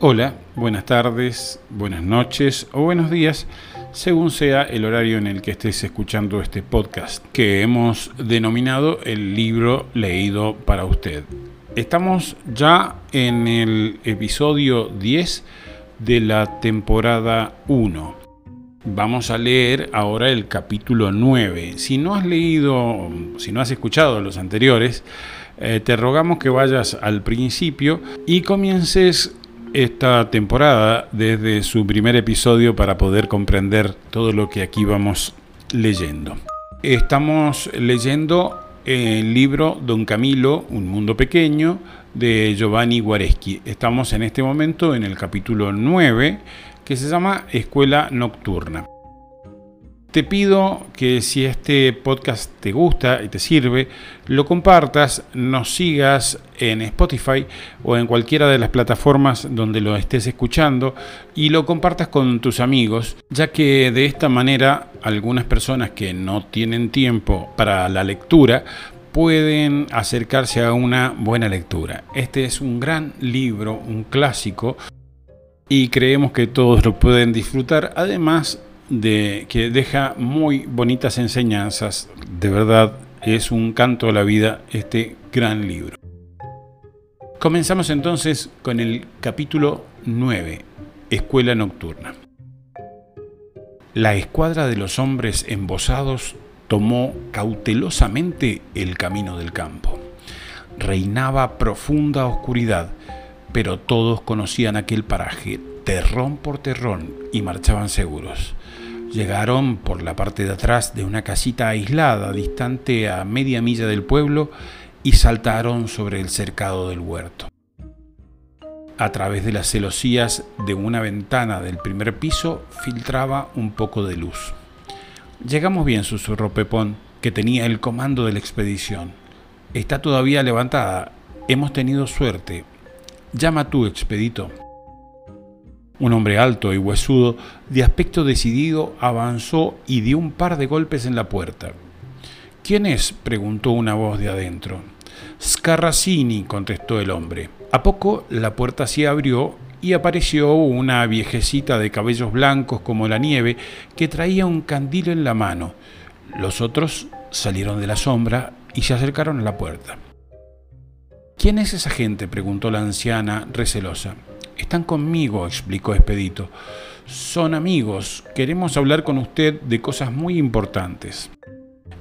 Hola, buenas tardes, buenas noches o buenos días, según sea el horario en el que estés escuchando este podcast, que hemos denominado el libro leído para usted. Estamos ya en el episodio 10 de la temporada 1. Vamos a leer ahora el capítulo 9. Si no has leído, si no has escuchado los anteriores, eh, te rogamos que vayas al principio y comiences esta temporada desde su primer episodio para poder comprender todo lo que aquí vamos leyendo. Estamos leyendo el libro Don Camilo, Un Mundo Pequeño, de Giovanni Guareschi. Estamos en este momento en el capítulo 9, que se llama Escuela Nocturna. Te pido que si este podcast te gusta y te sirve, lo compartas, nos sigas en Spotify o en cualquiera de las plataformas donde lo estés escuchando y lo compartas con tus amigos, ya que de esta manera algunas personas que no tienen tiempo para la lectura pueden acercarse a una buena lectura. Este es un gran libro, un clásico, y creemos que todos lo pueden disfrutar. Además, de, que deja muy bonitas enseñanzas. De verdad, es un canto a la vida este gran libro. Comenzamos entonces con el capítulo 9, Escuela Nocturna. La escuadra de los hombres embosados tomó cautelosamente el camino del campo. Reinaba profunda oscuridad, pero todos conocían aquel paraje terrón por terrón y marchaban seguros. Llegaron por la parte de atrás de una casita aislada, distante a media milla del pueblo, y saltaron sobre el cercado del huerto. A través de las celosías de una ventana del primer piso filtraba un poco de luz. Llegamos bien, susurró Pepón, que tenía el comando de la expedición. Está todavía levantada. Hemos tenido suerte. Llama tú, expedito. Un hombre alto y huesudo, de aspecto decidido, avanzó y dio un par de golpes en la puerta. ¿Quién es? preguntó una voz de adentro. Scarracini, contestó el hombre. A poco la puerta se abrió y apareció una viejecita de cabellos blancos como la nieve que traía un candil en la mano. Los otros salieron de la sombra y se acercaron a la puerta. ¿Quién es esa gente? preguntó la anciana recelosa. Están conmigo, explicó Expedito. Son amigos, queremos hablar con usted de cosas muy importantes.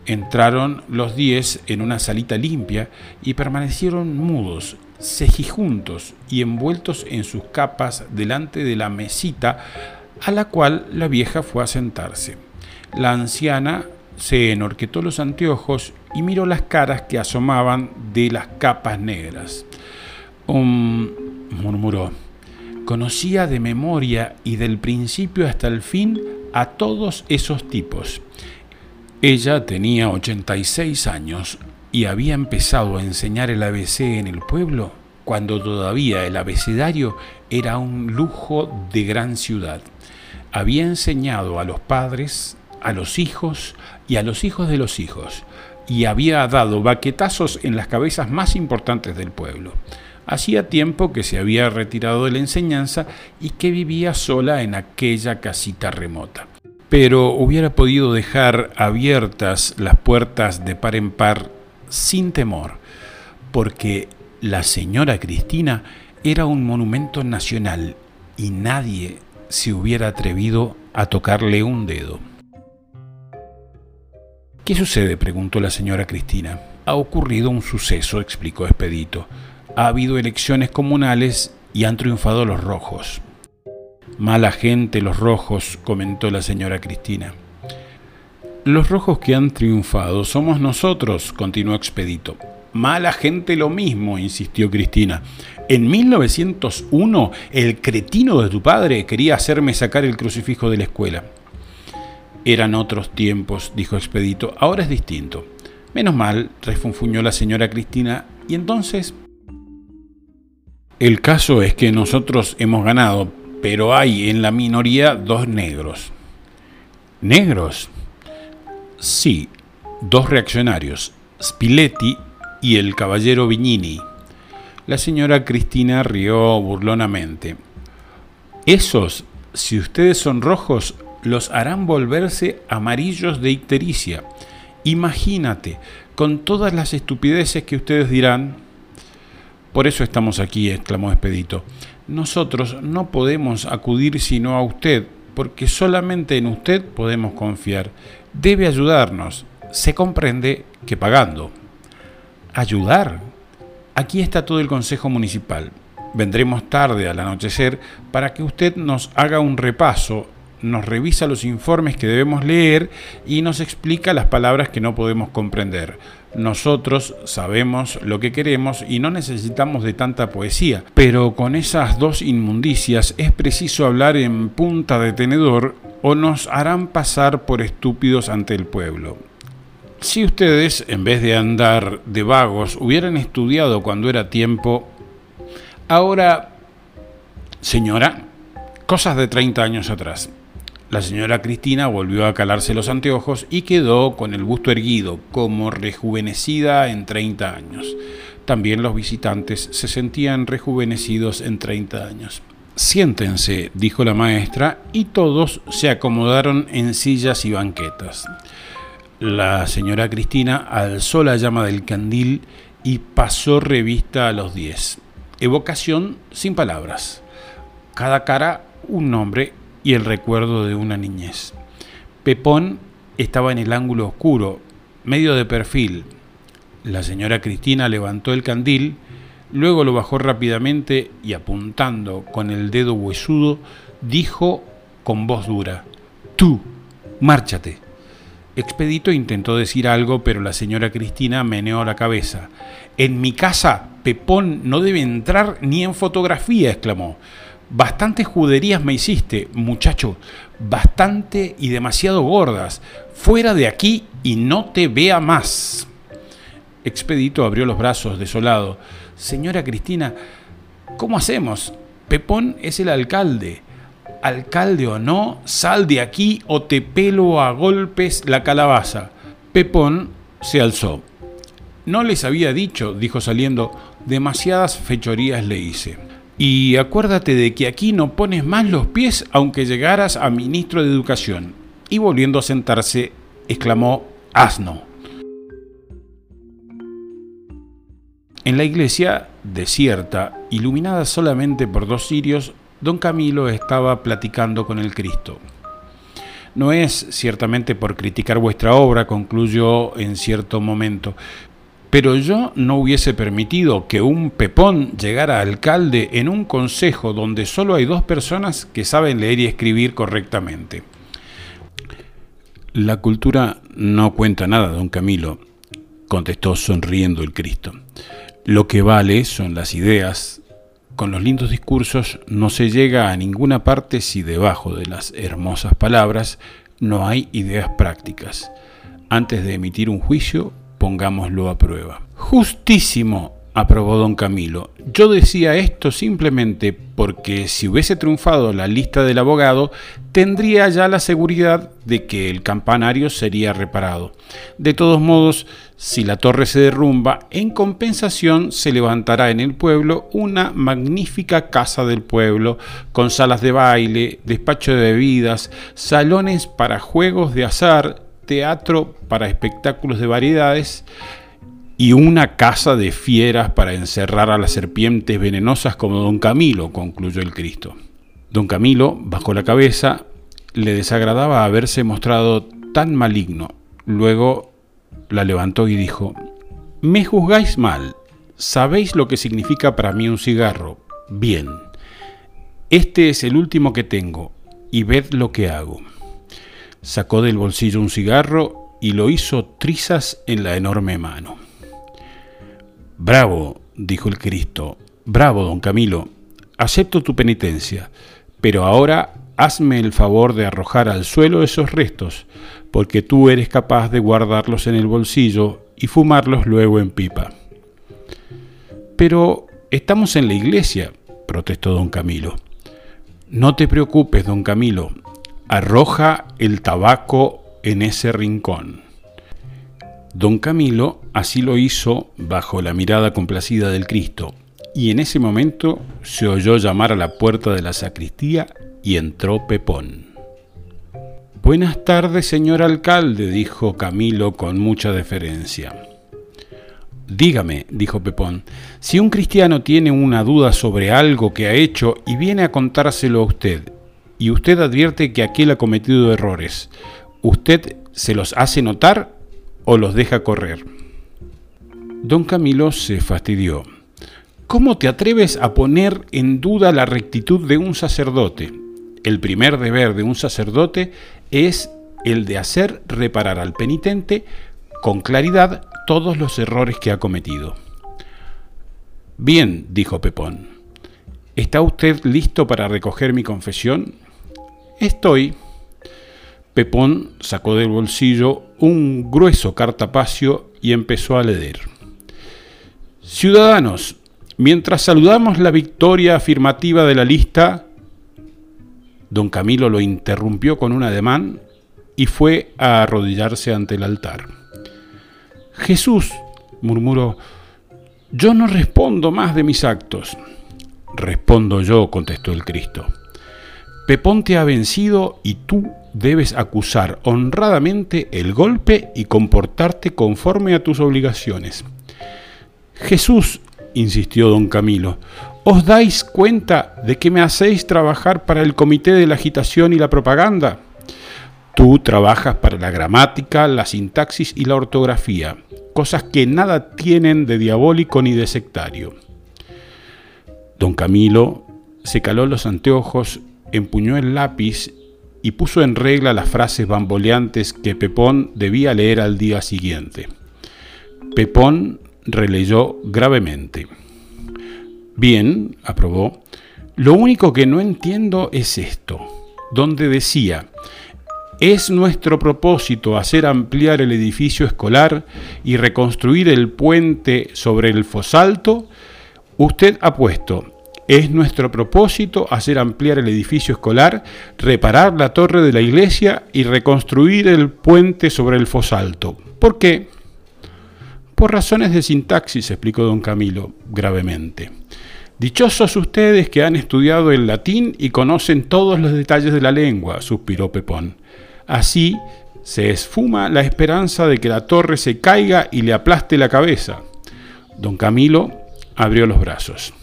Entraron los diez en una salita limpia y permanecieron mudos, cejijuntos y envueltos en sus capas delante de la mesita a la cual la vieja fue a sentarse. La anciana se enorquetó los anteojos y miró las caras que asomaban de las capas negras. Um, murmuró. Conocía de memoria y del principio hasta el fin a todos esos tipos. Ella tenía 86 años y había empezado a enseñar el ABC en el pueblo cuando todavía el abecedario era un lujo de gran ciudad. Había enseñado a los padres, a los hijos y a los hijos de los hijos, y había dado baquetazos en las cabezas más importantes del pueblo. Hacía tiempo que se había retirado de la enseñanza y que vivía sola en aquella casita remota. Pero hubiera podido dejar abiertas las puertas de par en par sin temor, porque la señora Cristina era un monumento nacional y nadie se hubiera atrevido a tocarle un dedo. ¿Qué sucede? preguntó la señora Cristina. Ha ocurrido un suceso, explicó Expedito ha habido elecciones comunales y han triunfado los rojos. Mala gente los rojos, comentó la señora Cristina. Los rojos que han triunfado somos nosotros, continuó Expedito. Mala gente lo mismo, insistió Cristina. En 1901, el cretino de tu padre quería hacerme sacar el crucifijo de la escuela. Eran otros tiempos, dijo Expedito. Ahora es distinto. Menos mal, refunfuñó la señora Cristina. ¿Y entonces el caso es que nosotros hemos ganado, pero hay en la minoría dos negros. ¿Negros? Sí, dos reaccionarios, Spiletti y el caballero Vignini. La señora Cristina rió burlonamente. Esos, si ustedes son rojos, los harán volverse amarillos de ictericia. Imagínate, con todas las estupideces que ustedes dirán. Por eso estamos aquí, exclamó Expedito. Nosotros no podemos acudir sino a usted, porque solamente en usted podemos confiar. Debe ayudarnos. Se comprende que pagando. ¿Ayudar? Aquí está todo el Consejo Municipal. Vendremos tarde al anochecer para que usted nos haga un repaso nos revisa los informes que debemos leer y nos explica las palabras que no podemos comprender. Nosotros sabemos lo que queremos y no necesitamos de tanta poesía, pero con esas dos inmundicias es preciso hablar en punta de tenedor o nos harán pasar por estúpidos ante el pueblo. Si ustedes, en vez de andar de vagos, hubieran estudiado cuando era tiempo, ahora, señora, cosas de 30 años atrás. La señora Cristina volvió a calarse los anteojos y quedó con el busto erguido, como rejuvenecida en 30 años. También los visitantes se sentían rejuvenecidos en 30 años. Siéntense, dijo la maestra, y todos se acomodaron en sillas y banquetas. La señora Cristina alzó la llama del candil y pasó revista a los diez. Evocación sin palabras. Cada cara un nombre y el recuerdo de una niñez. Pepón estaba en el ángulo oscuro, medio de perfil. La señora Cristina levantó el candil, luego lo bajó rápidamente y apuntando con el dedo huesudo, dijo con voz dura, Tú, márchate. Expedito intentó decir algo, pero la señora Cristina meneó la cabeza. En mi casa, Pepón no debe entrar ni en fotografía, exclamó. Bastantes juderías me hiciste, muchacho, bastante y demasiado gordas. Fuera de aquí y no te vea más. Expedito abrió los brazos, desolado. Señora Cristina, ¿cómo hacemos? Pepón es el alcalde. Alcalde o no, sal de aquí o te pelo a golpes la calabaza. Pepón se alzó. No les había dicho, dijo saliendo, demasiadas fechorías le hice. Y acuérdate de que aquí no pones más los pies aunque llegaras a ministro de Educación. Y volviendo a sentarse, exclamó, asno. En la iglesia, desierta, iluminada solamente por dos cirios, don Camilo estaba platicando con el Cristo. No es ciertamente por criticar vuestra obra, concluyó en cierto momento, pero yo no hubiese permitido que un pepón llegara alcalde en un consejo donde solo hay dos personas que saben leer y escribir correctamente. La cultura no cuenta nada, don Camilo, contestó sonriendo el Cristo. Lo que vale son las ideas. Con los lindos discursos no se llega a ninguna parte si debajo de las hermosas palabras no hay ideas prácticas. Antes de emitir un juicio, pongámoslo a prueba. Justísimo, aprobó don Camilo. Yo decía esto simplemente porque si hubiese triunfado la lista del abogado, tendría ya la seguridad de que el campanario sería reparado. De todos modos, si la torre se derrumba, en compensación se levantará en el pueblo una magnífica casa del pueblo, con salas de baile, despacho de bebidas, salones para juegos de azar, teatro para espectáculos de variedades y una casa de fieras para encerrar a las serpientes venenosas como don Camilo, concluyó el Cristo. Don Camilo bajó la cabeza, le desagradaba haberse mostrado tan maligno. Luego la levantó y dijo, Me juzgáis mal, sabéis lo que significa para mí un cigarro. Bien, este es el último que tengo, y ved lo que hago. Sacó del bolsillo un cigarro y lo hizo trizas en la enorme mano. Bravo, dijo el Cristo, bravo, don Camilo, acepto tu penitencia, pero ahora hazme el favor de arrojar al suelo esos restos, porque tú eres capaz de guardarlos en el bolsillo y fumarlos luego en pipa. Pero estamos en la iglesia, protestó don Camilo. No te preocupes, don Camilo, arroja el tabaco en ese rincón. Don Camilo así lo hizo bajo la mirada complacida del Cristo, y en ese momento se oyó llamar a la puerta de la sacristía y entró Pepón. Buenas tardes, señor alcalde, dijo Camilo con mucha deferencia. Dígame, dijo Pepón, si un cristiano tiene una duda sobre algo que ha hecho y viene a contárselo a usted, y usted advierte que aquel ha cometido errores, ¿usted se los hace notar o los deja correr? Don Camilo se fastidió. ¿Cómo te atreves a poner en duda la rectitud de un sacerdote? El primer deber de un sacerdote es el de hacer reparar al penitente con claridad todos los errores que ha cometido. Bien, dijo Pepón. ¿Está usted listo para recoger mi confesión? Estoy. Pepón sacó del bolsillo un grueso cartapacio y empezó a leer. Ciudadanos, mientras saludamos la victoria afirmativa de la lista, don Camilo lo interrumpió con un ademán y fue a arrodillarse ante el altar. Jesús, murmuró, yo no respondo más de mis actos. Respondo yo, contestó el Cristo. Pepón te ha vencido y tú debes acusar honradamente el golpe y comportarte conforme a tus obligaciones. Jesús, insistió don Camilo, ¿os dais cuenta de que me hacéis trabajar para el Comité de la Agitación y la Propaganda? Tú trabajas para la gramática, la sintaxis y la ortografía, cosas que nada tienen de diabólico ni de sectario. Don Camilo se caló los anteojos empuñó el lápiz y puso en regla las frases bamboleantes que Pepón debía leer al día siguiente. Pepón releyó gravemente. Bien, aprobó. Lo único que no entiendo es esto, donde decía, es nuestro propósito hacer ampliar el edificio escolar y reconstruir el puente sobre el fosalto. Usted ha puesto es nuestro propósito hacer ampliar el edificio escolar, reparar la torre de la iglesia y reconstruir el puente sobre el fosalto. ¿Por qué? Por razones de sintaxis, explicó don Camilo gravemente. Dichosos ustedes que han estudiado el latín y conocen todos los detalles de la lengua, suspiró Pepón. Así se esfuma la esperanza de que la torre se caiga y le aplaste la cabeza. Don Camilo abrió los brazos.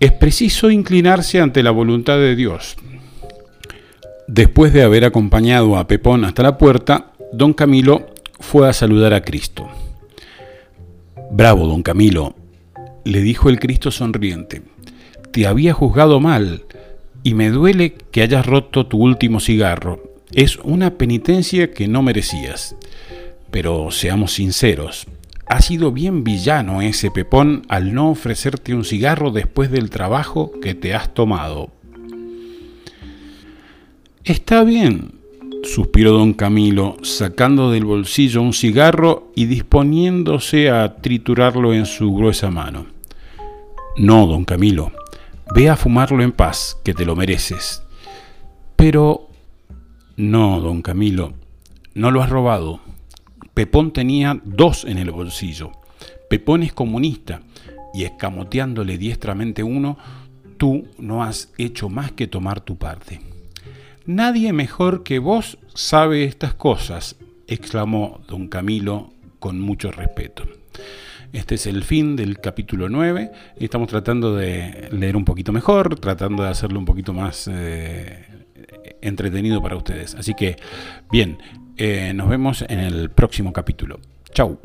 Es preciso inclinarse ante la voluntad de Dios. Después de haber acompañado a Pepón hasta la puerta, don Camilo fue a saludar a Cristo. Bravo, don Camilo, le dijo el Cristo sonriente. Te había juzgado mal y me duele que hayas roto tu último cigarro. Es una penitencia que no merecías. Pero seamos sinceros, ha sido bien villano ese Pepón al no ofrecerte un cigarro después del trabajo que te has tomado. Está bien, suspiró don Camilo, sacando del bolsillo un cigarro y disponiéndose a triturarlo en su gruesa mano. No, don Camilo, ve a fumarlo en paz, que te lo mereces. Pero... No, don Camilo, no lo has robado. Pepón tenía dos en el bolsillo. Pepón es comunista y escamoteándole diestramente uno, tú no has hecho más que tomar tu parte. Nadie mejor que vos sabe estas cosas, exclamó don Camilo con mucho respeto. Este es el fin del capítulo 9 y estamos tratando de leer un poquito mejor, tratando de hacerlo un poquito más eh, entretenido para ustedes. Así que, bien, eh, nos vemos en el próximo capítulo. Chau.